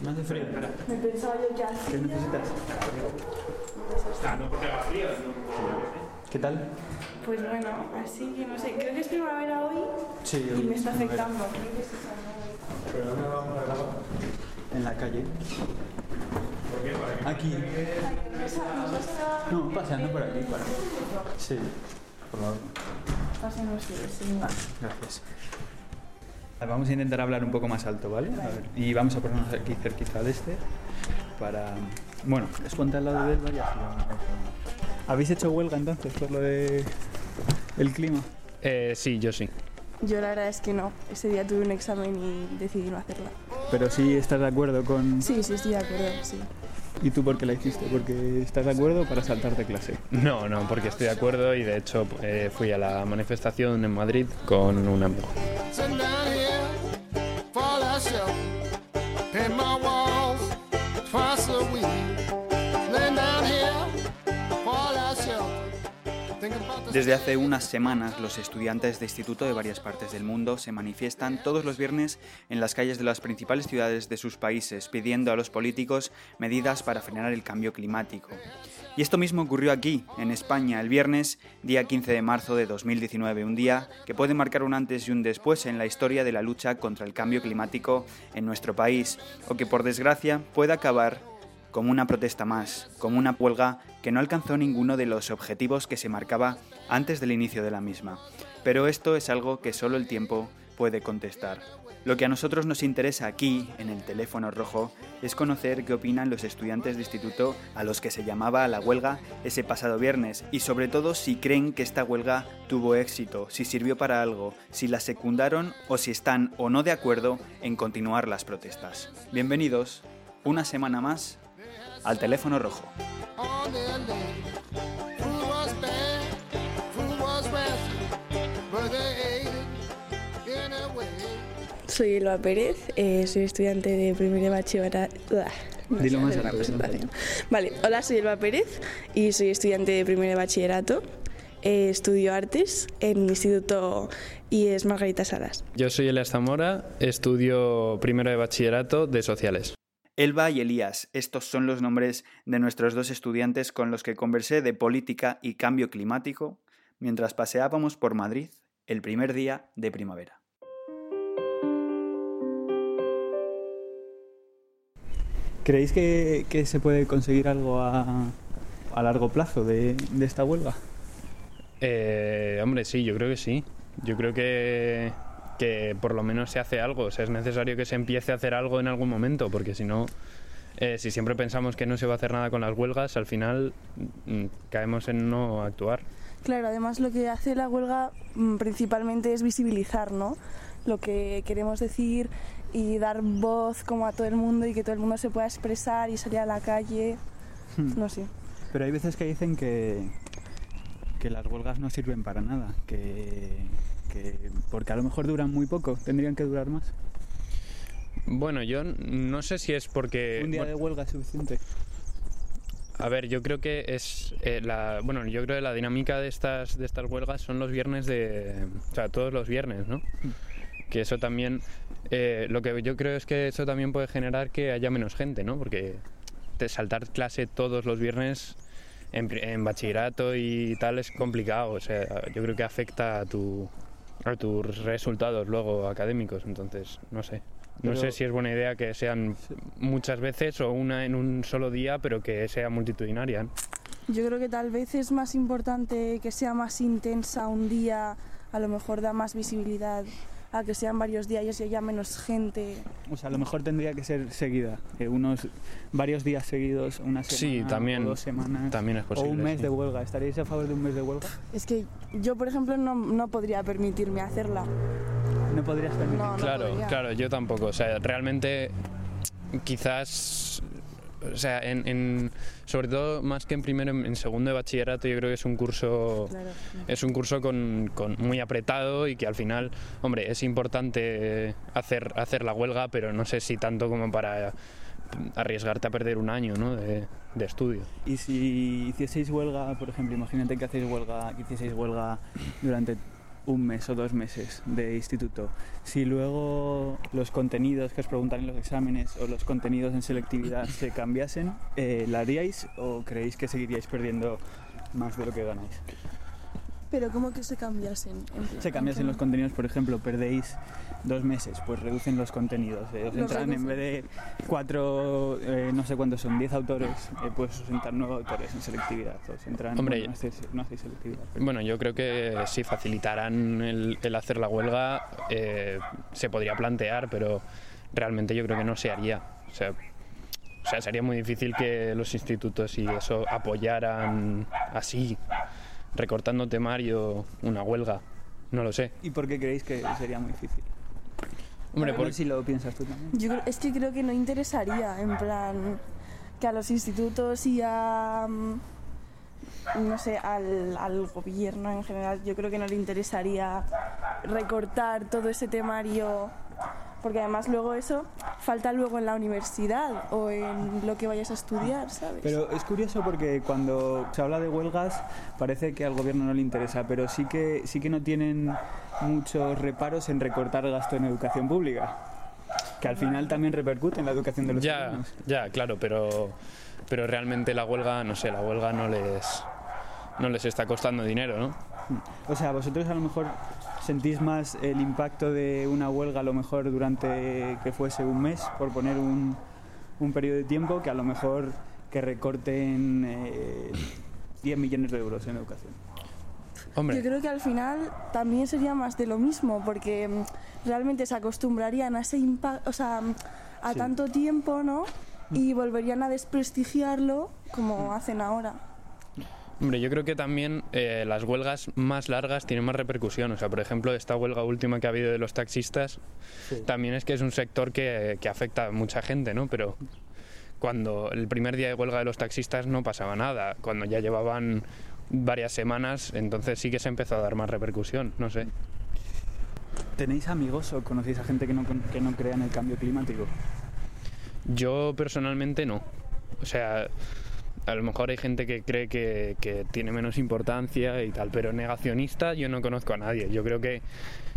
¿No hace frío? Me pensaba yo que hacía. ¿Qué necesitas? Ah, no porque haga frío, no ¿Qué tal? Pues bueno, así que no sé, creo que es primavera hoy Sí, y me está afectando. Creo que es esa, ¿no? ¿Pero dónde vamos a grabar? En la calle. ¿Por qué? ¿Para qué? Aquí. No, paseando por aquí. Para. Sí. Por favor. Pasemos, sí, sí. Gracias. Vamos a intentar hablar un poco más alto, ¿vale? A ver, y vamos a ponernos aquí cerquita de este para... Bueno, es ponte al lado de él, vaya. ¿Habéis hecho huelga entonces por lo de el clima? Eh, sí, yo sí. Yo la verdad es que no. Ese día tuve un examen y decidí no hacerla. Pero sí estás de acuerdo con... Sí, sí, estoy de acuerdo, sí. ¿Y tú por qué la hiciste? ¿Porque estás de acuerdo para saltarte clase? No, no, porque estoy de acuerdo y de hecho eh, fui a la manifestación en Madrid con un amigo. Desde hace unas semanas, los estudiantes de instituto de varias partes del mundo se manifiestan todos los viernes en las calles de las principales ciudades de sus países, pidiendo a los políticos medidas para frenar el cambio climático. Y esto mismo ocurrió aquí, en España, el viernes, día 15 de marzo de 2019, un día que puede marcar un antes y un después en la historia de la lucha contra el cambio climático en nuestro país, o que por desgracia puede acabar como una protesta más, como una huelga que no alcanzó ninguno de los objetivos que se marcaba antes del inicio de la misma. Pero esto es algo que solo el tiempo puede contestar. Lo que a nosotros nos interesa aquí, en el teléfono rojo, es conocer qué opinan los estudiantes de instituto a los que se llamaba a la huelga ese pasado viernes y sobre todo si creen que esta huelga tuvo éxito, si sirvió para algo, si la secundaron o si están o no de acuerdo en continuar las protestas. Bienvenidos una semana más al teléfono rojo. Soy Elba Pérez, eh, soy estudiante de primer de bachillerato. No Dilo más una alto, presentación. Vale, hola, soy Elba Pérez y soy estudiante de primer de bachillerato. Eh, estudio artes en el instituto IES Margarita Salas. Yo soy Elias Zamora, estudio primero de bachillerato de sociales. Elba y Elías, estos son los nombres de nuestros dos estudiantes con los que conversé de política y cambio climático mientras paseábamos por Madrid el primer día de primavera. ¿Creéis que, que se puede conseguir algo a, a largo plazo de, de esta huelga? Eh, hombre, sí, yo creo que sí. Yo creo que, que por lo menos se hace algo. O sea, es necesario que se empiece a hacer algo en algún momento, porque si no, eh, si siempre pensamos que no se va a hacer nada con las huelgas, al final mm, caemos en no actuar. Claro, además lo que hace la huelga mm, principalmente es visibilizar, ¿no? Lo que queremos decir y dar voz como a todo el mundo y que todo el mundo se pueda expresar y salir a la calle. Hmm. No sé. Pero hay veces que dicen que, que las huelgas no sirven para nada, que, que porque a lo mejor duran muy poco, tendrían que durar más. Bueno, yo no sé si es porque... Un día bueno, de huelga es suficiente. A ver, yo creo que es eh, la, bueno, yo creo que la dinámica de estas de estas huelgas son los viernes de, o sea, todos los viernes, ¿no? Que eso también, eh, lo que yo creo es que eso también puede generar que haya menos gente, ¿no? Porque te saltar clase todos los viernes en, en bachillerato y tal es complicado, o sea, yo creo que afecta a tu a tus resultados luego académicos, entonces no sé. No Pero- sé si es buena idea que sean muchas veces o una en un solo día, pero que sea multitudinaria. Yo creo que tal vez es más importante que sea más intensa un día, a lo mejor da más visibilidad a que sean varios días y haya menos gente. O sea, a lo mejor tendría que ser seguida, eh, unos varios días seguidos, una semana Sí, también- o dos semanas. También es o posible. un mes sí. de huelga. ¿Estaríais a favor de un mes de huelga? Es que yo, por ejemplo, no, no podría permitirme hacerla. No podrías permitir. No, no Claro, podría. claro, yo tampoco. O sea, realmente quizás, o sea, en, en- sobre todo más que en primero, en, en segundo de bachillerato, yo creo que es un curso, Claro. es un curso con, con muy apretado y que al final, hombre, es importante hacer, hacer la huelga, pero no sé si tanto como para arriesgarte a perder un año ¿no? de, de estudio. Y si hicieseis huelga, por ejemplo, imagínate que hacéis huelga, que hicieseis huelga durante un mes o dos meses de instituto, si luego los contenidos que os preguntan en los exámenes o los contenidos en selectividad se cambiasen, eh, ¿la haríais o creéis que seguiríais perdiendo más de lo que ganáis? Pero ¿cómo que se cambiasen? En plan, Se cambiasen los contenidos, por ejemplo, perdéis dos meses, pues reducen los contenidos. eh, os Los entran en reducen. vez de cuatro, eh, no sé cuántos son, diez autores, eh, pues os entran nueve autores en selectividad. Os entran, Hombre, bueno, no, hacéis, no hacéis selectividad. pero- Bueno, yo creo que si facilitaran el, el hacer la huelga, eh, se podría plantear, pero realmente yo creo que no se haría. O sea, o sea, sería muy difícil que los institutos y eso apoyaran así, recortando temario, una huelga. No lo sé. ¿Y por qué creéis que sería muy difícil? Hombre, A por- ver si lo piensas tú también. Yo creo- es que creo que no interesaría, en plan, que a los institutos y a, mm, no sé, al, al gobierno en general, yo creo que no le interesaría recortar todo ese temario, porque además luego eso falta luego en la universidad o en lo que vayas a estudiar, ¿sabes? Pero es curioso porque cuando se habla de huelgas parece que al gobierno no le interesa, pero sí que, sí que no tienen muchos reparos en recortar gasto en educación pública, que al final también repercute en la educación de los ya, alumnos. ya, claro, pero, pero realmente la huelga, no sé, la huelga no les, no les está costando dinero, ¿no? O sea, vosotros a lo mejor sentís más el impacto de una huelga a lo mejor durante que fuese un mes, por poner un, un periodo de tiempo, que a lo mejor que recorten eh, 10 millones de euros en educación. Hombre, Yo creo que al final también sería más de lo mismo, porque mm, realmente se acostumbrarían a ese impacto, o sea, mm, a Sí. tanto tiempo, ¿no? Y volverían a desprestigiarlo como hacen ahora. Hombre, yo creo que también eh, las huelgas más largas tienen más repercusión. O sea, por ejemplo, esta huelga última que ha habido de los taxistas, Sí. también es que es un sector que, que afecta a mucha gente, ¿no? Pero cuando el primer día de huelga de los taxistas no pasaba nada. Cuando ya llevaban varias semanas, entonces sí que se empezó a dar más repercusión, no sé. ¿Tenéis amigos o conocéis a gente que no, que no crea en el cambio climático? Yo personalmente no. O sea, a lo mejor hay gente que cree que, que tiene menos importancia y tal, pero negacionista yo no conozco a nadie. Yo creo que,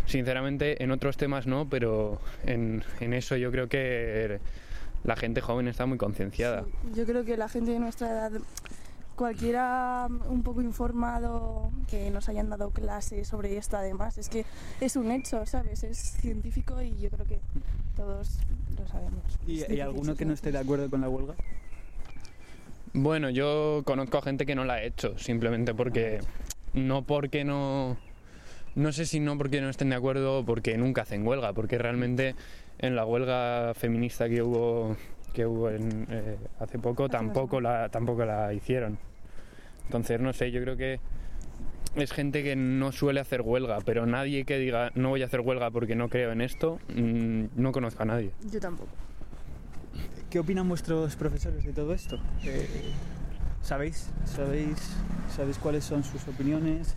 sinceramente, en otros temas no, pero en, en eso yo creo que la gente joven está muy concienciada. Yo creo que la gente de nuestra edad, cualquiera un poco informado, que nos hayan dado clases sobre esto, además, es que es un hecho, ¿sabes? Es científico y yo creo que todos lo sabemos. ¿Y, y alguno que no esté de acuerdo con la huelga? Bueno, yo conozco a gente que no la ha hecho, simplemente porque no porque no no sé si no porque no estén de acuerdo o porque nunca hacen huelga, porque realmente en la huelga feminista que hubo que hubo en, eh, hace poco tampoco la tampoco la hicieron. Entonces, no sé, yo creo que es gente que no suele hacer huelga, pero nadie que diga no voy a hacer huelga porque no creo en esto, mm, no conozco a nadie. Yo tampoco. ¿Qué opinan vuestros profesores de todo esto? Eh, ¿Sabéis? ¿Sabéis? ¿Sabéis cuáles son sus opiniones?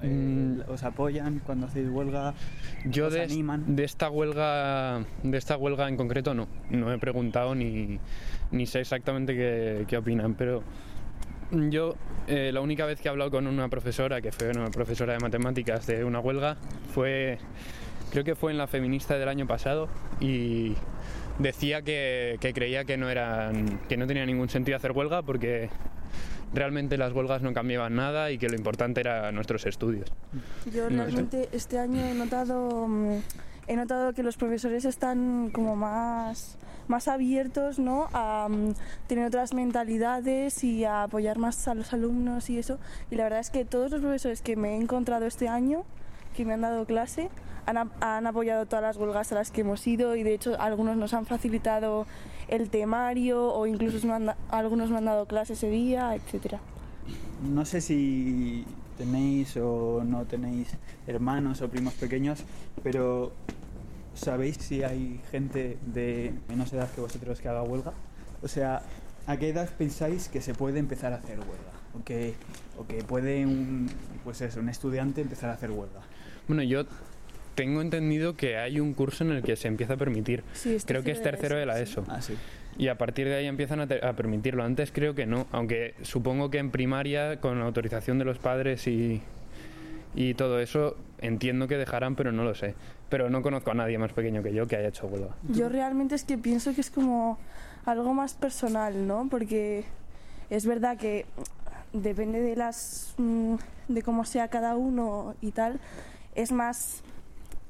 Eh, Mm. ¿Os apoyan cuando hacéis huelga? Yo ¿Os de, animan? de esta huelga de esta huelga en concreto no, no he preguntado ni, ni sé exactamente qué, qué opinan, pero yo eh, la única vez que he hablado con una profesora, que fue una profesora de matemáticas de una huelga, fue creo que fue en la feminista del año pasado y decía que, que creía que no eran que no tenía ningún sentido hacer huelga porque realmente las huelgas no cambiaban nada y que lo importante era nuestros estudios. Yo No sé. realmente este año he notado, mm, he notado que los profesores están como más, más abiertos ¿no? a mm, tener otras mentalidades y a apoyar más a los alumnos y eso. Y la verdad es que todos los profesores que me he encontrado este año, que me han dado clase, han, ap- han apoyado todas las huelgas a las que hemos ido y de hecho algunos nos han facilitado el temario o incluso algunos me han dado clase ese día, etcétera. No sé si tenéis o no tenéis hermanos o primos pequeños, pero ¿sabéis si hay gente de menos edad que vosotros que haga huelga? O sea, ¿a qué edad pensáis que se puede empezar a hacer huelga? ¿O que, o que puede un, pues eso, un estudiante empezar a hacer huelga? Bueno, yo tengo entendido que hay un curso en el que se empieza a permitir. Sí, es Creo que es tercero de la ESO. Ah, sí. Y a partir de ahí empiezan a permitirlo. Antes creo que no, aunque supongo que en primaria, con la autorización de los padres y, y todo eso, entiendo que dejarán, pero no lo sé. Pero no conozco a nadie más pequeño que yo que haya hecho huelga. Yo realmente es que pienso que es como algo más personal, ¿no? Porque es verdad que depende de las mm, de cómo sea cada uno y tal, es más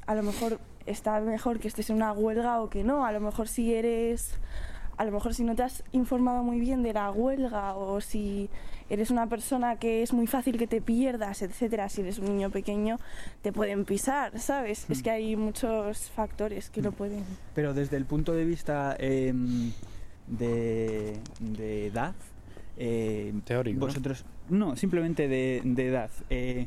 a lo mejor está mejor que estés en una huelga o que no, a lo mejor si eres a lo mejor si no te has informado muy bien de la huelga o si eres una persona que es muy fácil que te pierdas, etcétera, si eres un niño pequeño te pueden pisar, ¿sabes? Es que hay muchos factores que lo pueden. Pero desde el punto de vista de, de edad, eh, Teórico, ¿no? vosotros no, simplemente de, de edad. eh,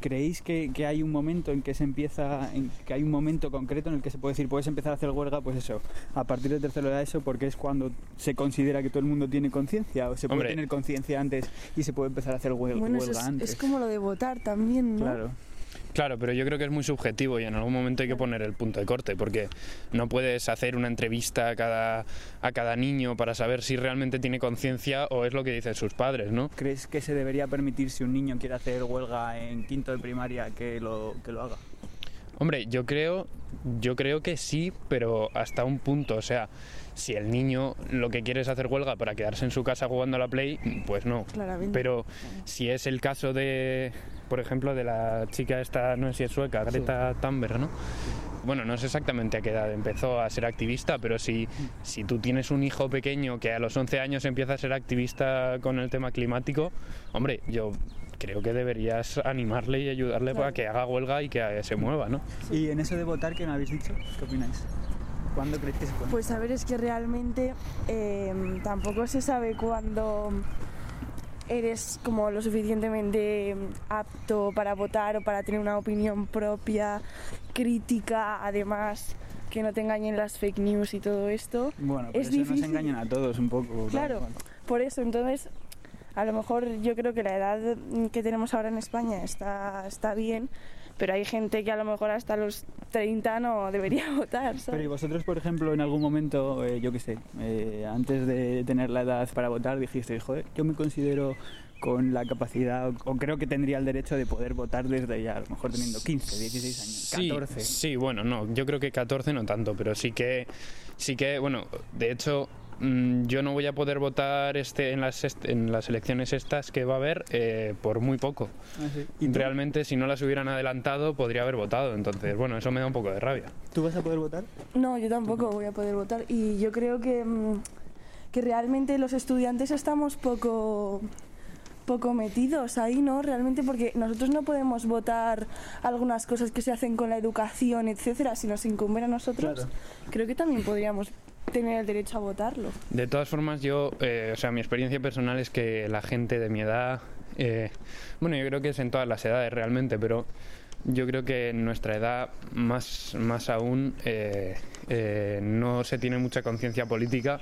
¿Creéis que, que hay un momento en que se empieza, en que hay un momento concreto en el que se puede decir, puedes empezar a hacer huelga, pues eso, a partir de tercero de eso, porque es cuando se considera que todo el mundo tiene conciencia, o se puede Hombre. tener conciencia antes y se puede empezar a hacer huel- Bueno, huelga eso es, antes? es como lo de votar también, ¿no? Claro. Claro, pero yo creo que es muy subjetivo y en algún momento hay que poner el punto de corte, porque no puedes hacer una entrevista a cada, a cada niño para saber si realmente tiene conciencia o es lo que dicen sus padres, ¿no? ¿Crees que se debería permitir si un niño quiere hacer huelga en quinto de primaria que lo, que lo haga? Hombre, yo creo, yo creo que sí, pero hasta un punto. O sea, si el niño lo que quiere es hacer huelga para quedarse en su casa jugando a la Play, pues no. Claramente. Pero si es el caso de, por ejemplo, de la chica esta, no sé si es sueca, Greta Thunberg, ¿no? Bueno, no sé exactamente a qué edad empezó a ser activista, pero si, si tú tienes un hijo pequeño que a los 11 años empieza a ser activista con el tema climático, hombre, yo creo que deberías animarle y ayudarle para que haga huelga y que se mueva, ¿no? Y en eso de votar que me habéis dicho, ¿qué opináis? ¿Cuándo creéis que se puede? Pues a ver, es que realmente eh, tampoco se sabe cuándo eres como lo suficientemente apto para votar o para tener una opinión propia, crítica, además que no te engañen las fake news y todo esto. bueno, pero es eso difícil. nos engañan a todos un poco. Claro, por eso, entonces, a lo mejor yo creo que la edad que tenemos ahora en España está, está bien, pero hay gente que a lo mejor hasta los 30 no debería votar, Pero y vosotros, por ejemplo, en algún momento, eh, yo qué sé, eh, antes de tener la edad para votar, dijisteis, joder, yo me considero con la capacidad, o, o creo que tendría el derecho de poder votar desde ya, a lo mejor teniendo 15, 16 años, Sí, 14. Sí, bueno, no, yo creo que 14 no tanto, pero sí que, sí que, bueno, de hecho, mm, yo no voy a poder votar este en las, est- en las elecciones estas que va a haber eh, por muy poco. Ah, sí. ¿Y? Realmente, si no las hubieran adelantado, podría haber votado. Entonces, bueno, eso me da un poco de rabia. ¿Tú vas a poder votar? No, yo tampoco voy a poder votar y yo creo que, mm, que realmente los estudiantes estamos poco poco metidos ahí, ¿no? Realmente porque nosotros no podemos votar algunas cosas que se hacen con la educación, etcétera, si nos incumben a nosotros. Claro. Creo que también podríamos tener el derecho a votarlo. De todas formas, yo, eh, o sea, mi experiencia personal es que la gente de mi edad, eh, bueno, yo creo que es en todas las edades realmente, pero yo creo que en nuestra edad, más, más aún, eh, eh, no se tiene mucha conciencia política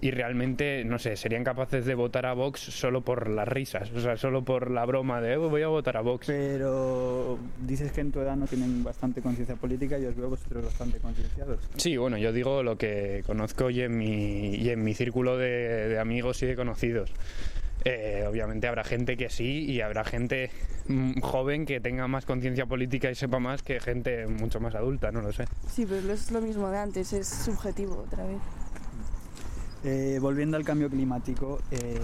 y realmente, no sé, serían capaces de votar a Vox solo por las risas, o sea, solo por la broma de "Eh, voy a votar a Vox. Pero dices que en tu edad no tienen bastante conciencia política y os veo vosotros bastante concienciados. Sí, bueno, yo digo lo que conozco y en mi, y en mi círculo de, de amigos y de conocidos. Eh, obviamente habrá gente que sí y habrá gente mm, joven que tenga más conciencia política y sepa más que gente mucho más adulta, no lo sé. Sí, pero es lo mismo de antes, es subjetivo otra vez. Eh, volviendo al cambio climático, eh,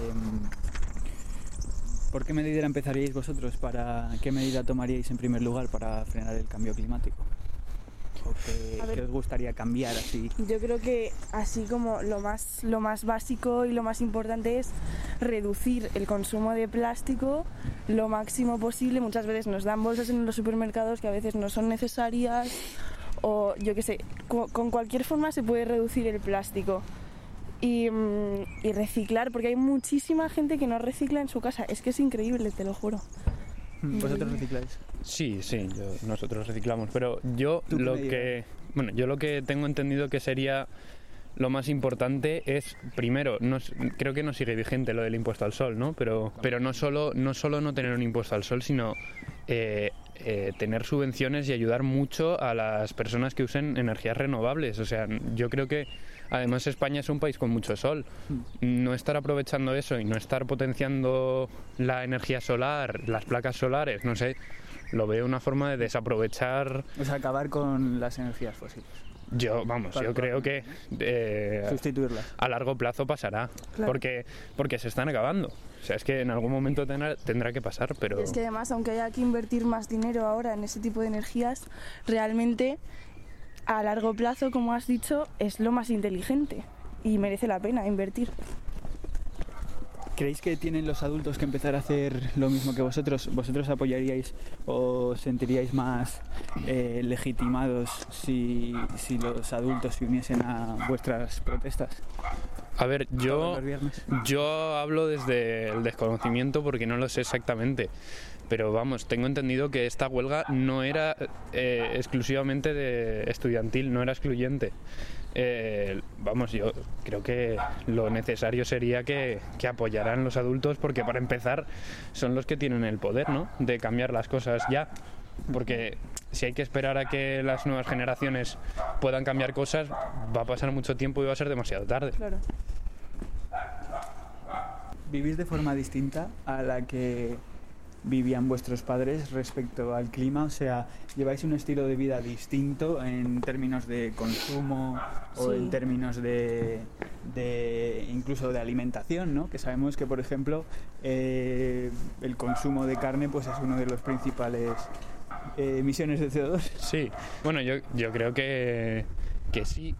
¿por qué medida empezaríais vosotros? Para, ¿Qué medida tomaríais en primer lugar para frenar el cambio climático? ¿O qué, ver. qué os gustaría cambiar así? Yo creo que así como lo más, lo más básico y lo más importante es reducir el consumo de plástico lo máximo posible. Muchas veces nos dan bolsas en los supermercados que a veces no son necesarias o yo qué sé, co- con cualquier forma se puede reducir el plástico. Y, mm, y reciclar, porque hay muchísima gente que no recicla en su casa. Es que es increíble, te lo juro. ¿Vosotros recicláis? Sí, sí, yo- nosotros reciclamos, pero yo ¿Tú qué lo que, bueno, yo lo que tengo entendido que sería lo más importante es primero, no, creo que no sigue vigente lo del impuesto al sol, ¿no? Pero, pero no solo no solo no tener un impuesto al sol, sino eh, eh, tener subvenciones y ayudar mucho a las personas que usen energías renovables. O sea, yo creo que además España es un país con mucho sol. No estar aprovechando eso y no estar potenciando la energía solar, las placas solares, no sé, lo veo una forma de desaprovechar. O sea, acabar con las energías fósiles. Yo, vamos, yo creo que eh, Sustituirlas. a largo plazo pasará, Claro. porque, porque se están acabando. O sea, es que en algún momento tendrá, tendrá que pasar, pero... Es que además, aunque haya que invertir más dinero ahora en ese tipo de energías, realmente a largo plazo, como has dicho, es lo más inteligente y merece la pena invertir. ¿Creéis que tienen los adultos que empezar a hacer lo mismo que vosotros? ¿Vosotros apoyaríais o sentiríais más eh, legitimados si, si los adultos se uniesen a vuestras protestas? A ver, yo, yo hablo desde el desconocimiento porque no lo sé exactamente. Pero vamos, tengo entendido que esta huelga no era eh, exclusivamente de estudiantil, no era excluyente. Eh, vamos, yo creo que lo necesario sería que, que apoyaran los adultos porque para empezar son los que tienen el poder, ¿no? De cambiar las cosas ya. Porque si hay que esperar a que las nuevas generaciones puedan cambiar cosas, va a pasar mucho tiempo y va a ser demasiado tarde. Claro. ¿Vivís de forma distinta a la que vivían vuestros padres respecto al clima? O sea, ¿lleváis un estilo de vida distinto en términos de consumo o Sí. en términos de, de incluso de alimentación, ¿no? Que sabemos que, por ejemplo, eh, el consumo de carne pues es uno de los principales eh, emisiones de CO2. Sí, bueno, yo, yo creo que, que sí,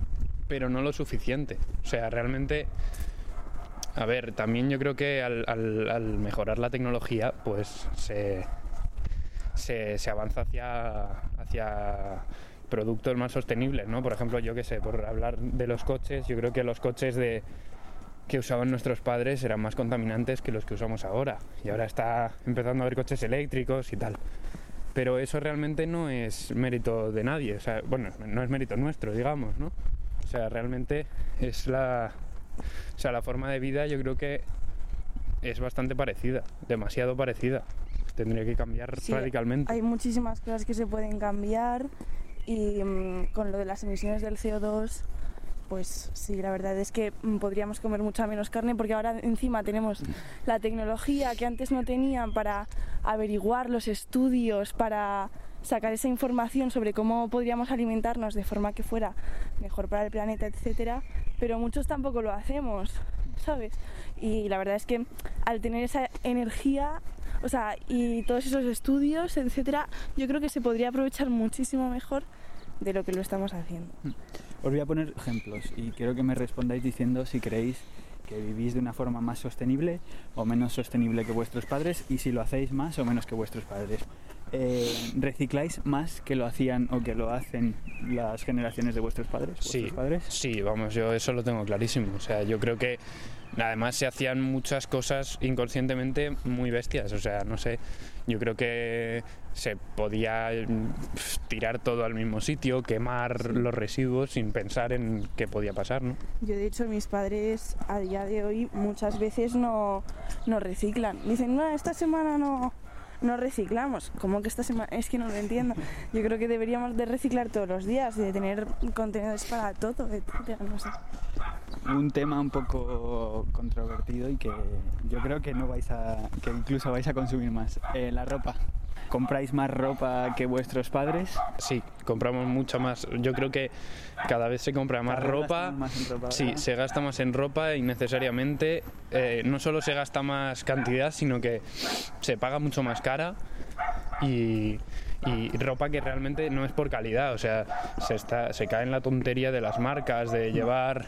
pero no lo suficiente. O sea, realmente, a ver, también yo creo que al, mejorar la tecnología, pues se, se, se avanza hacia, hacia productos más sostenibles, ¿no? Por ejemplo, yo qué sé, por hablar de los coches, yo creo que los coches de que usaban nuestros padres eran más contaminantes que los que usamos ahora. Y ahora está empezando a haber coches eléctricos y tal pero eso realmente no es mérito de nadie, o sea, bueno, no es mérito nuestro, digamos, ¿no? O sea, realmente es la, o sea, la forma de vida yo creo que es bastante parecida, demasiado parecida. Tendría que cambiar Sí, radicalmente. Hay muchísimas cosas que se pueden cambiar y mm, con lo de las emisiones del CO2, pues sí, la verdad es que mm, podríamos comer mucha menos carne porque ahora encima tenemos la tecnología que antes no tenían para averiguar los estudios, para sacar esa información sobre cómo podríamos alimentarnos de forma que fuera mejor para el planeta, etcétera, pero muchos tampoco lo hacemos, ¿sabes? Y la verdad es que al tener esa energía, o sea, y todos esos estudios, etcétera, yo creo que se podría aprovechar muchísimo mejor de lo que lo estamos haciendo. Os voy a poner ejemplos y quiero que me respondáis diciendo si creéis que vivís de una forma más sostenible o menos sostenible que vuestros padres y si lo hacéis más o menos que vuestros padres. Eh, ¿Recicláis más que lo hacían o que lo hacen las generaciones de vuestros padres? Sí, vuestros padres? sí, vamos, yo eso lo tengo clarísimo. O sea, yo creo que además se hacían muchas cosas inconscientemente muy bestias. O sea, no sé, yo creo que se podía tirar todo al mismo sitio, quemar los residuos sin pensar en qué podía pasar, ¿no? Yo de hecho mis padres a día de hoy muchas veces no, no reciclan. Dicen, no, esta semana no, no reciclamos. ¿Cómo que esta semana? Es que no lo entiendo. Yo creo que deberíamos de reciclar todos los días y de tener contenedores para todo, etcétera, no. Un tema un poco controvertido y que yo creo que no vais a, que incluso vais a consumir más. Eh, la ropa. ¿Compráis más ropa que vuestros padres? Sí, compramos mucha más. Yo creo que cada vez se compra más ropa. más en ropa, Sí, se gasta más en ropa innecesariamente. Eh, no solo se gasta más cantidad, sino que se paga mucho más cara y, y ropa que realmente no es por calidad. O sea, se, está, se cae en la tontería de las marcas, de llevar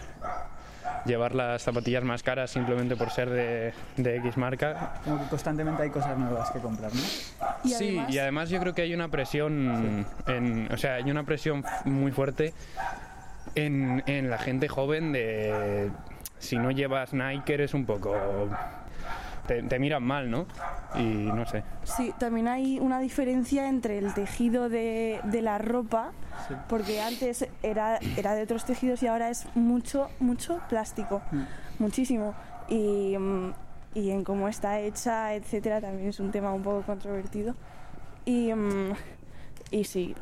llevar las zapatillas más caras simplemente por ser de, de X marca. Como que constantemente hay cosas nuevas que comprar, ¿no? Y sí, además- y además yo creo que hay una presión, en, o sea, hay una presión muy fuerte en, en la gente joven de si no llevas Nike eres un poco te, te miran mal, ¿no? Y no sé. Sí, también hay una diferencia entre el tejido de, de la ropa, porque antes era, era de otros tejidos y ahora es mucho, mucho plástico, muchísimo. Y, mm, y en cómo está hecha, etcétera, también es un tema un poco controvertido. Y, mm, y sí,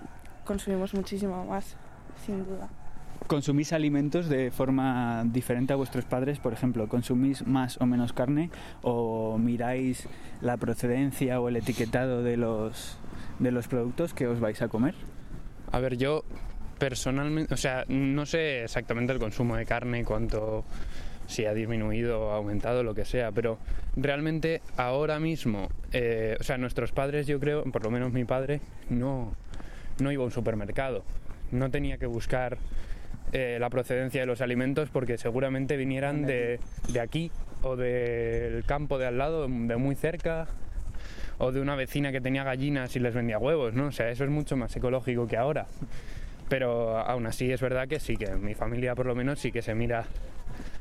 consumimos muchísimo más, sin duda. ¿Consumís alimentos de forma diferente a vuestros padres? Por ejemplo, ¿consumís más o menos carne? ¿O miráis la procedencia o el etiquetado de los, de los productos que os vais a comer? A ver, yo personalmente, o sea, no sé exactamente el consumo de carne, cuánto, si ha disminuido o aumentado, lo que sea, pero realmente ahora mismo, eh, o sea, nuestros padres, yo creo, por lo menos mi padre, no, no iba a un supermercado, no tenía que buscar eh, la procedencia de los alimentos porque seguramente vinieran de, de aquí o del campo de al lado, de muy cerca, o de una vecina que tenía gallinas y les vendía huevos, ¿no? O sea, eso es mucho más ecológico que ahora. Pero aún así es verdad que sí, que mi familia por lo menos sí que se mira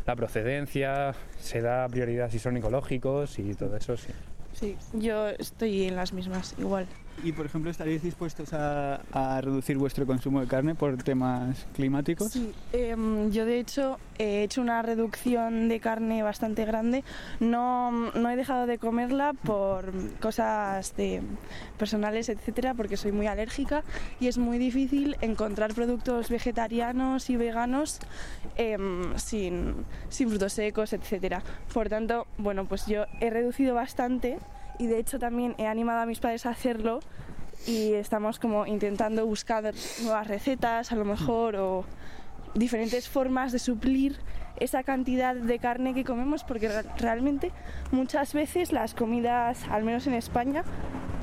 la procedencia, se da prioridad si son ecológicos y todo eso, sí. Sí, yo estoy en las mismas, igual. Y, por ejemplo, ¿estaríais dispuestos a, a reducir vuestro consumo de carne por temas climáticos? Sí, em, yo de hecho he hecho una reducción de carne bastante grande. No, no he dejado de comerla por cosas de personales, etcétera, porque soy muy alérgica y es muy difícil encontrar productos vegetarianos y veganos em, sin, sin frutos secos, etcétera. Por tanto, bueno, pues yo he reducido bastante y de hecho también he animado a mis padres a hacerlo y estamos como intentando buscar nuevas recetas a lo mejor o diferentes formas de suplir esa cantidad de carne que comemos porque re- realmente muchas veces las comidas, al menos en España,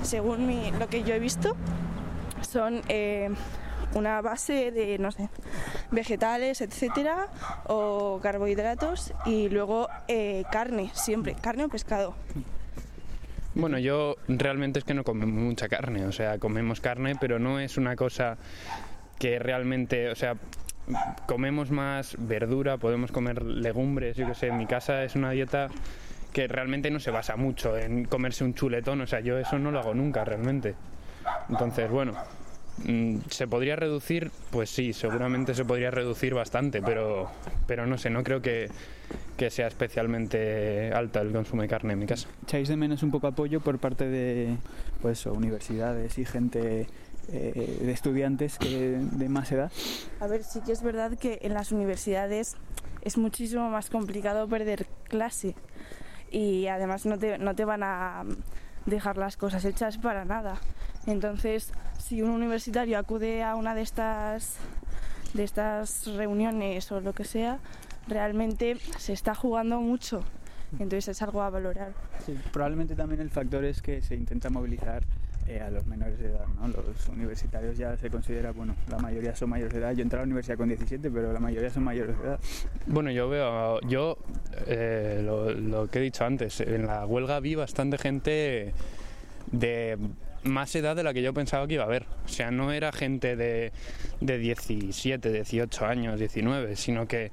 según lo que yo he visto, son eh, una base de, no sé, vegetales, etcétera, o carbohidratos y luego eh, carne, siempre, carne o pescado. Bueno, yo realmente es que no comemos mucha carne, o sea, comemos carne, pero no es una cosa que realmente, o sea, comemos más verdura, podemos comer legumbres, yo que sé, en mi casa es una dieta que realmente no se basa mucho en comerse un chuletón, o sea, yo eso no lo hago nunca realmente. Entonces, bueno, ¿se podría reducir? Pues sí, seguramente se podría reducir bastante, pero, pero no sé, no creo que, que sea especialmente alta el consumo de carne en mi casa. ¿Echáis de menos un poco apoyo por parte de pues, universidades y gente eh, de estudiantes que, de más edad? A ver, sí que es verdad que en las universidades es muchísimo más complicado perder clase y además no te, no te van a dejar las cosas hechas para nada. Entonces, si un universitario acude a una de estas, de estas reuniones o lo que sea, realmente se está jugando mucho. Entonces es algo a valorar. Sí, probablemente también el factor es que se intenta movilizar eh, a los menores de edad, ¿no? Los universitarios ya se considera, bueno, la mayoría son mayores de edad. Yo entré a la universidad con 17, pero la mayoría son mayores de edad. Bueno, yo veo, yo eh, lo, lo que he dicho antes, en la huelga vi bastante gente de más edad de la que yo pensaba que iba a haber. O sea, no era gente de, de 17, 18 años, 19, sino que,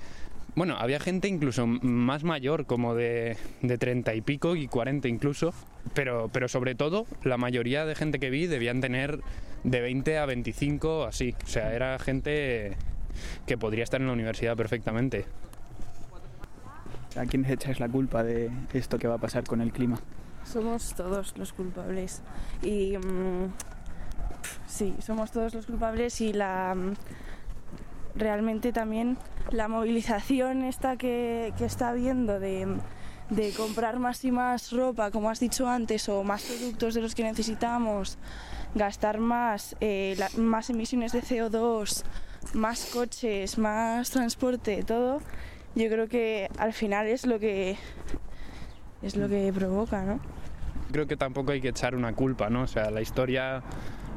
bueno, había gente incluso más mayor, como de, de 30 y pico y 40 incluso, pero, pero sobre todo la mayoría de gente que vi debían tener de 20 a 25, así. O sea, era gente que podría estar en la universidad perfectamente. ¿A quién echáis la culpa de esto que va a pasar con el clima? Somos todos los culpables. Y mm, sí, somos todos los culpables y la mm, realmente también la movilización esta que, que está habiendo de, de comprar más y más ropa, como has dicho antes, o más productos de los que necesitamos, gastar más, eh, más emisiones de CO2, más coches, más transporte, todo, yo creo que al final es lo que es lo que provoca, ¿no? Creo que tampoco hay que echar una culpa, ¿no? O sea, la historia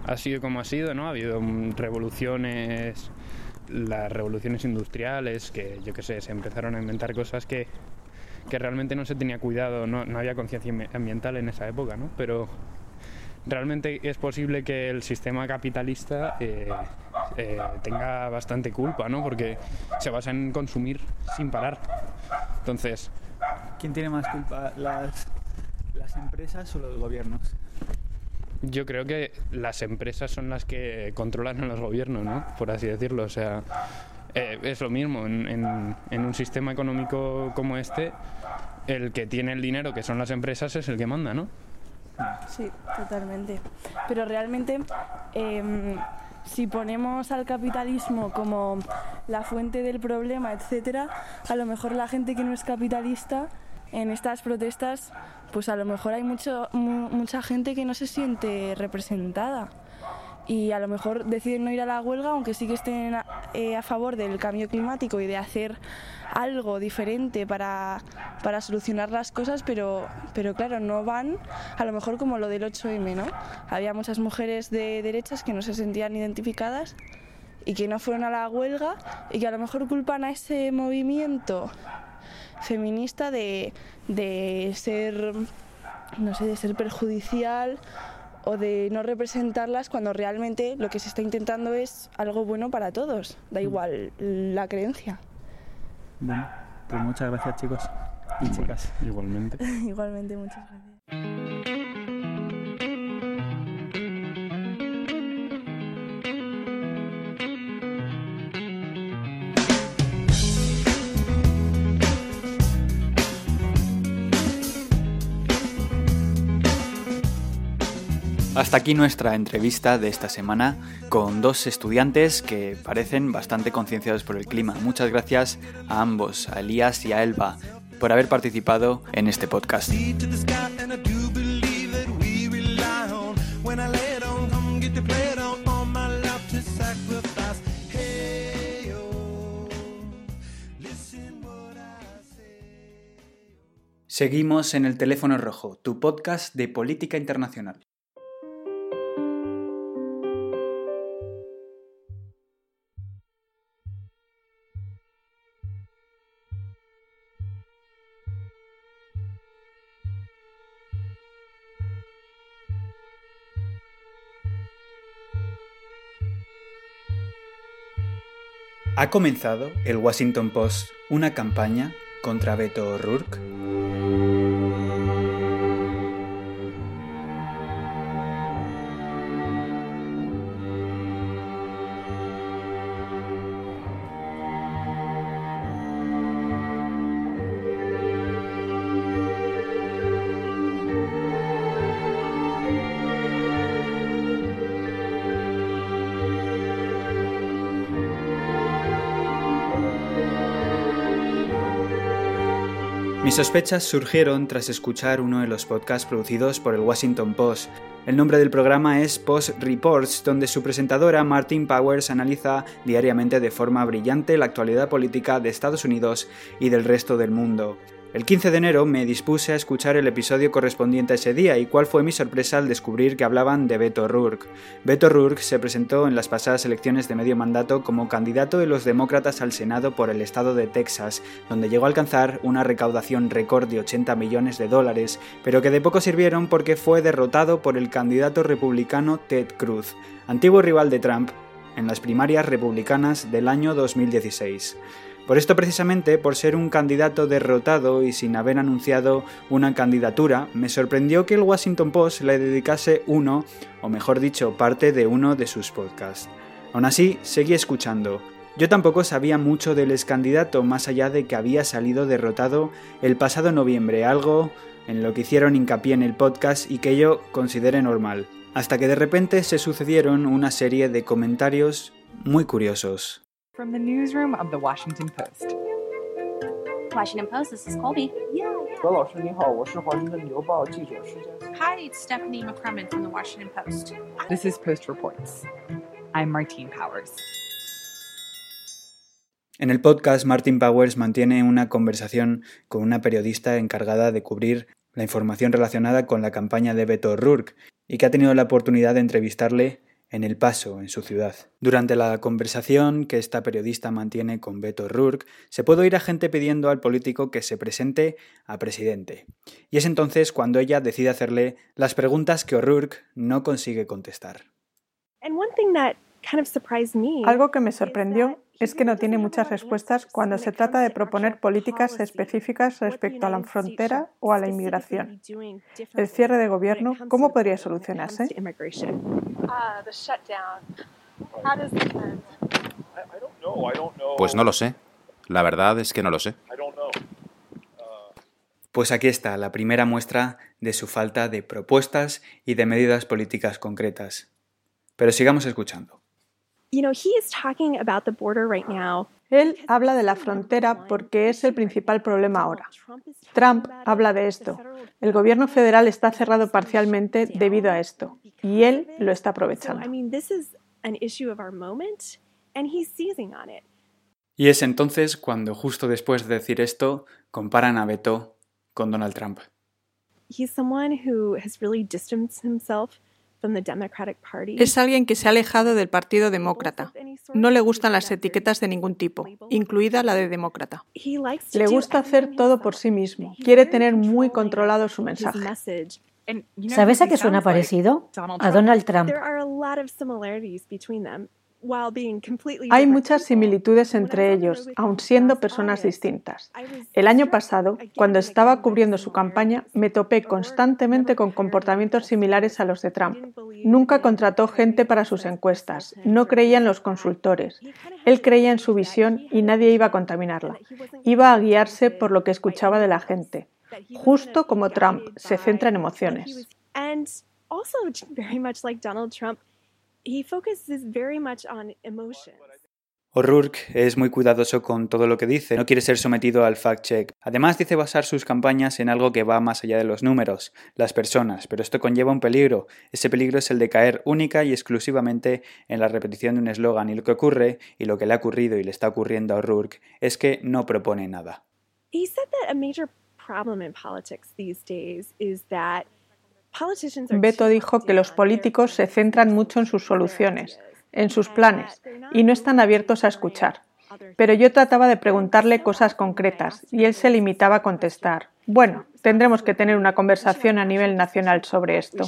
ha sido como ha sido, ¿no? Ha habido revoluciones, las revoluciones industriales, que yo qué sé, se empezaron a inventar cosas que, que realmente no se tenía cuidado, no, no había conciencia ambi- ambiental en esa época, ¿no? Pero realmente es posible que el sistema capitalista eh, eh, tenga bastante culpa, ¿no? Porque se basa en consumir sin parar. Entonces, ¿Quién tiene más culpa, las, las empresas o los gobiernos? Yo creo que las empresas son las que controlan a los gobiernos, ¿no? Por así decirlo. O sea, eh, es lo mismo. En, en- en un sistema económico como este, el que tiene el dinero, que son las empresas, es el que manda, ¿no? Sí, totalmente. Pero realmente, em, si ponemos al capitalismo como la fuente del problema, etcétera, a lo mejor la gente que no es capitalista en estas protestas, pues a lo mejor hay mucho, mu- mucha gente que no se siente representada y a lo mejor deciden no ir a la huelga, aunque sí que estén a, eh, a favor del cambio climático y de hacer algo diferente para, para solucionar las cosas, pero, pero claro, no van a lo mejor como lo del 8M, ¿no? Había muchas mujeres de derechas que no se sentían identificadas y que no fueron a la huelga y que a lo mejor culpan a ese movimiento feminista de, de ser, no sé, de ser perjudicial o de no representarlas cuando realmente lo que se está intentando es algo bueno para todos, da igual la creencia. Bueno, pues muchas gracias chicos y chicas. Igualmente. Igualmente, muchas gracias. Hasta aquí nuestra entrevista de esta semana con dos estudiantes que parecen bastante concienciados por el clima. Muchas gracias a ambos, a Elías y a Elba, por haber participado en este podcast. Seguimos en el teléfono rojo, tu podcast de política internacional. Ha comenzado el Washington Post una campaña contra Beto O'Rourke. Mis sospechas surgieron tras escuchar uno de los podcasts producidos por el Washington Post. El nombre del programa es Post Reports, donde su presentadora Martin Powers analiza diariamente de forma brillante la actualidad política de Estados Unidos y del resto del mundo. El 15 de enero me dispuse a escuchar el episodio correspondiente a ese día y cuál fue mi sorpresa al descubrir que hablaban de Beto O'Rourke. Beto O'Rourke se presentó en las pasadas elecciones de medio mandato como candidato de los demócratas al Senado por el estado de Texas, donde llegó a alcanzar una recaudación récord de 80 millones de dólares, pero que de poco sirvieron porque fue derrotado por el candidato republicano Ted Cruz, antiguo rival de Trump, en las primarias republicanas del año 2016. Por esto precisamente, por ser un candidato derrotado y sin haber anunciado una candidatura, me sorprendió que el Washington Post le dedicase uno, o mejor dicho, parte de uno de sus podcasts. Aún así, seguí escuchando. Yo tampoco sabía mucho del ex candidato, más allá de que había salido derrotado el pasado noviembre, algo en lo que hicieron hincapié en el podcast y que yo consideré normal. Hasta que de repente se sucedieron una serie de comentarios muy curiosos. From the newsroom of the Washington Post. Washington Post, this is Colby. 何老师你好，我是华盛顿邮报记者施佳。 Hi, it's Stephanie McCrumman from the Washington Post. This is Post Reports. I'm Martine Powers. En el podcast, Martin Powers mantiene una conversación con una periodista encargada de cubrir la información relacionada con la campaña de Beto O'Rourke y que ha tenido la oportunidad de entrevistarle en El Paso, en su ciudad. Durante la conversación que esta periodista mantiene con Beto O'Rourke, se puede oír a gente pidiendo al político que se presente a presidente. Y es entonces cuando ella decide hacerle las preguntas que O'Rourke no consigue contestar. Algo que me sorprendió es que no tiene muchas respuestas cuando se trata de proponer políticas específicas respecto a la frontera o a la inmigración. El cierre de gobierno, ¿cómo podría solucionarse? Pues no lo sé. La verdad es que no lo sé. Pues aquí está la primera muestra de su falta de propuestas y de medidas políticas concretas. Pero sigamos escuchando. You know, he is talking about the border right now. Él habla de la frontera porque es el principal problema ahora. Trump habla de esto. El gobierno federal está cerrado parcialmente debido a esto y él lo está aprovechando. I mean, this is an issue of our moment, and he's seizing on it. Y es entonces cuando justo después de decir esto comparan a Beto con Donald Trump. He's someone who has really distanced himself from the Democratic Party. Es alguien que se ha alejado del Partido Demócrata. No le gustan las etiquetas de ningún tipo, incluida la de demócrata. Le gusta hacer todo por sí mismo. Quiere tener muy controlado su mensaje. ¿Sabes a qué suena parecido? A Donald Trump. Hay muchas similitudes entre ellos, aun siendo personas distintas. El año pasado, cuando estaba cubriendo su campaña, me topé constantemente con comportamientos similares a los de Trump. Nunca contrató gente para sus encuestas, no creía en los consultores. Él creía en su visión y nadie iba a contaminarla. Iba a guiarse por lo que escuchaba de la gente. Justo como Trump, se centra en emociones. Donald Trump, he focuses very much on emotion. O'Rourke es muy cuidadoso con todo lo que dice, no quiere ser sometido al fact-check. Además dice basar sus campañas en algo que va más allá de los números, las personas, pero esto conlleva un peligro. Ese peligro es el de caer única y exclusivamente en la repetición de un eslogan y lo que ocurre, y lo que le ha ocurrido y le está ocurriendo a O'Rourke, es que no propone nada. He said that a major problem in politics these days is that Beto dijo que los políticos se centran mucho en sus soluciones, en sus planes, y no están abiertos a escuchar. Pero yo trataba de preguntarle cosas concretas y él se limitaba a contestar. Bueno, tendremos que tener una conversación a nivel nacional sobre esto.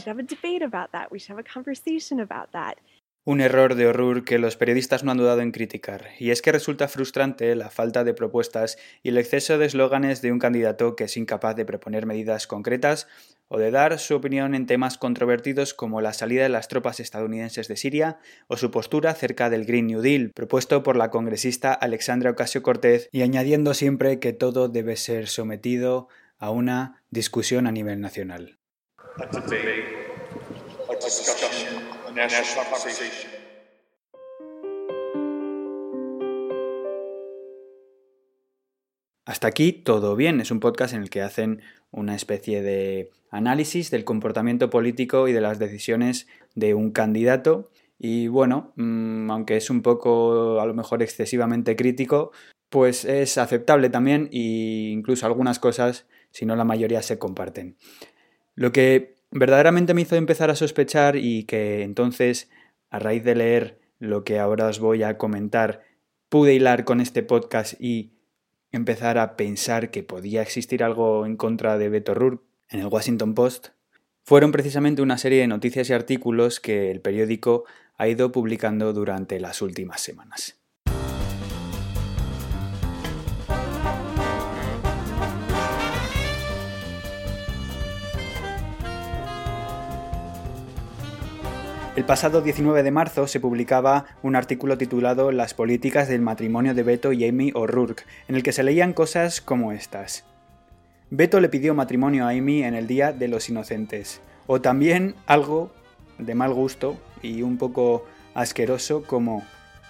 Un error de O'Rourke que los periodistas no han dudado en criticar, y es que resulta frustrante la falta de propuestas y el exceso de eslóganes de un candidato que es incapaz de proponer medidas concretas o de dar su opinión en temas controvertidos como la salida de las tropas estadounidenses de Siria o su postura acerca del Green New Deal, propuesto por la congresista Alexandra Ocasio Cortez, y añadiendo siempre que todo debe ser sometido a una discusión a nivel nacional. Hasta aquí todo bien, es un podcast en el que hacen una especie de análisis del comportamiento político y de las decisiones de un candidato. Y bueno, mm, aunque es un poco a lo mejor excesivamente crítico, pues es aceptable también e incluso algunas cosas, si no la mayoría, se comparten. Lo que verdaderamente me hizo empezar a sospechar y que entonces, a raíz de leer lo que ahora os voy a comentar, pude hilar con este podcast y empezar a pensar que podía existir algo en contra de Beto O'Rourke en el Washington Post, fueron precisamente una serie de noticias y artículos que el periódico ha ido publicando durante las últimas semanas. El pasado 19 de marzo se publicaba un artículo titulado Las políticas del matrimonio de Beto y Amy O'Rourke, en el que se leían cosas como estas. Beto le pidió matrimonio a Amy en el Día de los Inocentes. O también algo de mal gusto y un poco asqueroso como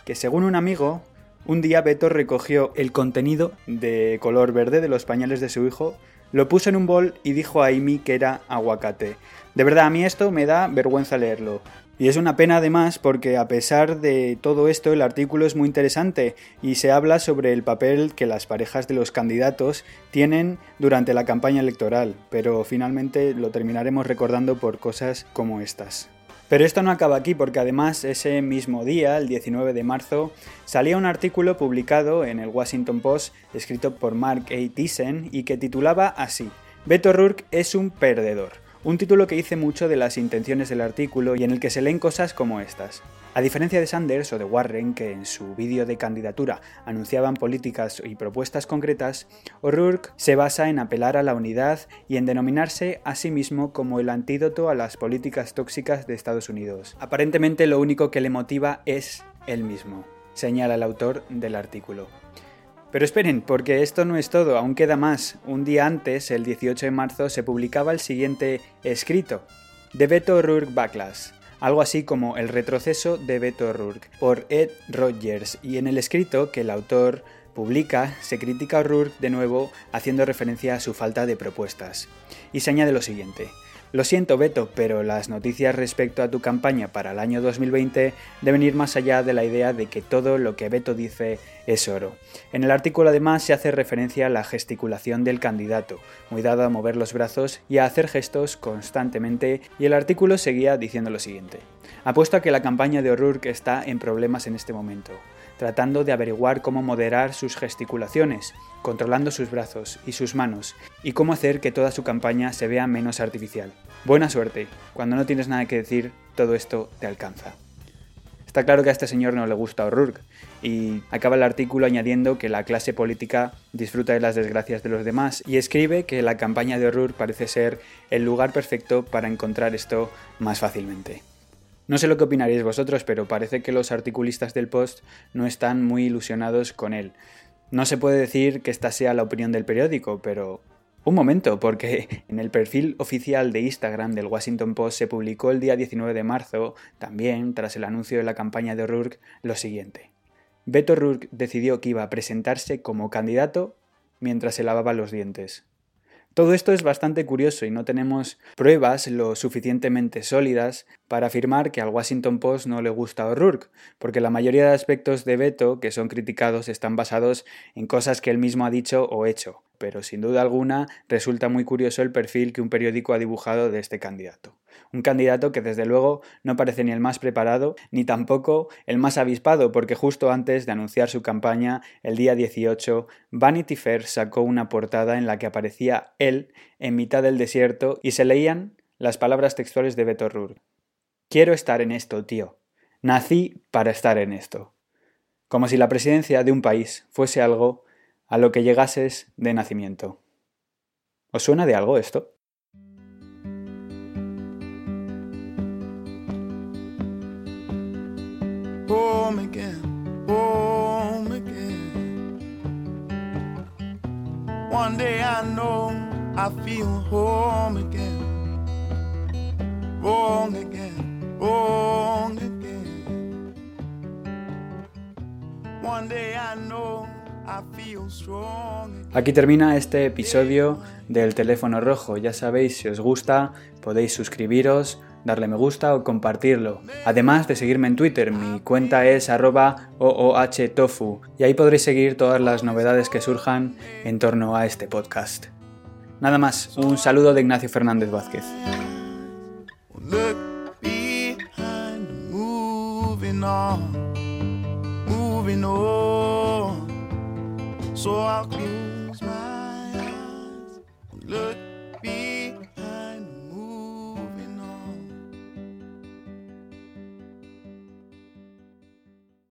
que según un amigo, un día Beto recogió el contenido de color verde de los pañales de su hijo, lo puso en un bol y dijo a Amy que era aguacate. De verdad, a mí esto me da vergüenza leerlo. Y es una pena además porque a pesar de todo esto el artículo es muy interesante y se habla sobre el papel que las parejas de los candidatos tienen durante la campaña electoral, pero finalmente lo terminaremos recordando por cosas como estas. Pero esto no acaba aquí porque además ese mismo día, el 19 de marzo, salía un artículo publicado en el Washington Post escrito por Mark A. Thyssen y que titulaba así, Beto O'Rourke es un perdedor. Un título que dice mucho de las intenciones del artículo y en el que se leen cosas como estas. A diferencia de Sanders o de Warren, que en su vídeo de candidatura anunciaban políticas y propuestas concretas, O'Rourke se basa en apelar a la unidad y en denominarse a sí mismo como el antídoto a las políticas tóxicas de Estados Unidos. Aparentemente lo único que le motiva es él mismo, señala el autor del artículo. Pero esperen, porque esto no es todo, aún queda más. Un día antes, el 18 de marzo, se publicaba el siguiente escrito, de Beto O'Rourke Backlash, algo así como El retroceso de Beto O'Rourke, por Ed Rogers, y en el escrito que el autor publica, se critica a O'Rourke de nuevo haciendo referencia a su falta de propuestas. Y se añade lo siguiente. Lo siento, Beto, pero las noticias respecto a tu campaña para el año 2020 deben ir más allá de la idea de que todo lo que Beto dice es oro. En el artículo además se hace referencia a la gesticulación del candidato, muy dado a mover los brazos y a hacer gestos constantemente, y el artículo seguía diciendo lo siguiente. Apuesto a que la campaña de O'Rourke está en problemas en este momento tratando de averiguar cómo moderar sus gesticulaciones, controlando sus brazos y sus manos, y cómo hacer que toda su campaña se vea menos artificial. Buena suerte, cuando no tienes nada que decir, todo esto te alcanza. Está claro que a este señor no le gusta O'Rourke, y acaba el artículo añadiendo que la clase política disfruta de las desgracias de los demás, y escribe que la campaña de O'Rourke parece ser el lugar perfecto para encontrar esto más fácilmente. No sé lo que opinaréis vosotros, pero parece que los articulistas del Post no están muy ilusionados con él. No se puede decir que esta sea la opinión del periódico, pero... Un momento, porque en el perfil oficial de Instagram del Washington Post se publicó el día 19 de marzo, también tras el anuncio de la campaña de O'Rourke, lo siguiente. Beto O'Rourke decidió que iba a presentarse como candidato mientras se lavaba los dientes. Todo esto es bastante curioso y no tenemos pruebas lo suficientemente sólidas para afirmar que al Washington Post no le gusta O'Rourke, porque la mayoría de aspectos de Beto que son criticados están basados en cosas que él mismo ha dicho o hecho, pero sin duda alguna resulta muy curioso el perfil que un periódico ha dibujado de este candidato. Un candidato que desde luego no parece ni el más preparado ni tampoco el más avispado, porque justo antes de anunciar su campaña, el día 18, Vanity Fair sacó una portada en la que aparecía él en mitad del desierto y se leían las palabras textuales de Beto. Quiero estar en esto, tío. Nací para estar en esto. Como si la presidencia de un país fuese algo a lo que llegases de nacimiento. ¿Os suena de algo esto? home again, home again. One day I know I feel home again, home again, home again. One day I know. Aquí termina este episodio del teléfono rojo. Ya sabéis, si os gusta, podéis suscribiros, darle me gusta o compartirlo. Además de seguirme en Twitter, mi cuenta es arroba oohtofu y ahí podréis seguir todas las novedades que surjan en torno a este podcast. Nada más, un saludo de Ignacio Fernández Vázquez. Moving. So I'll close my eyes and look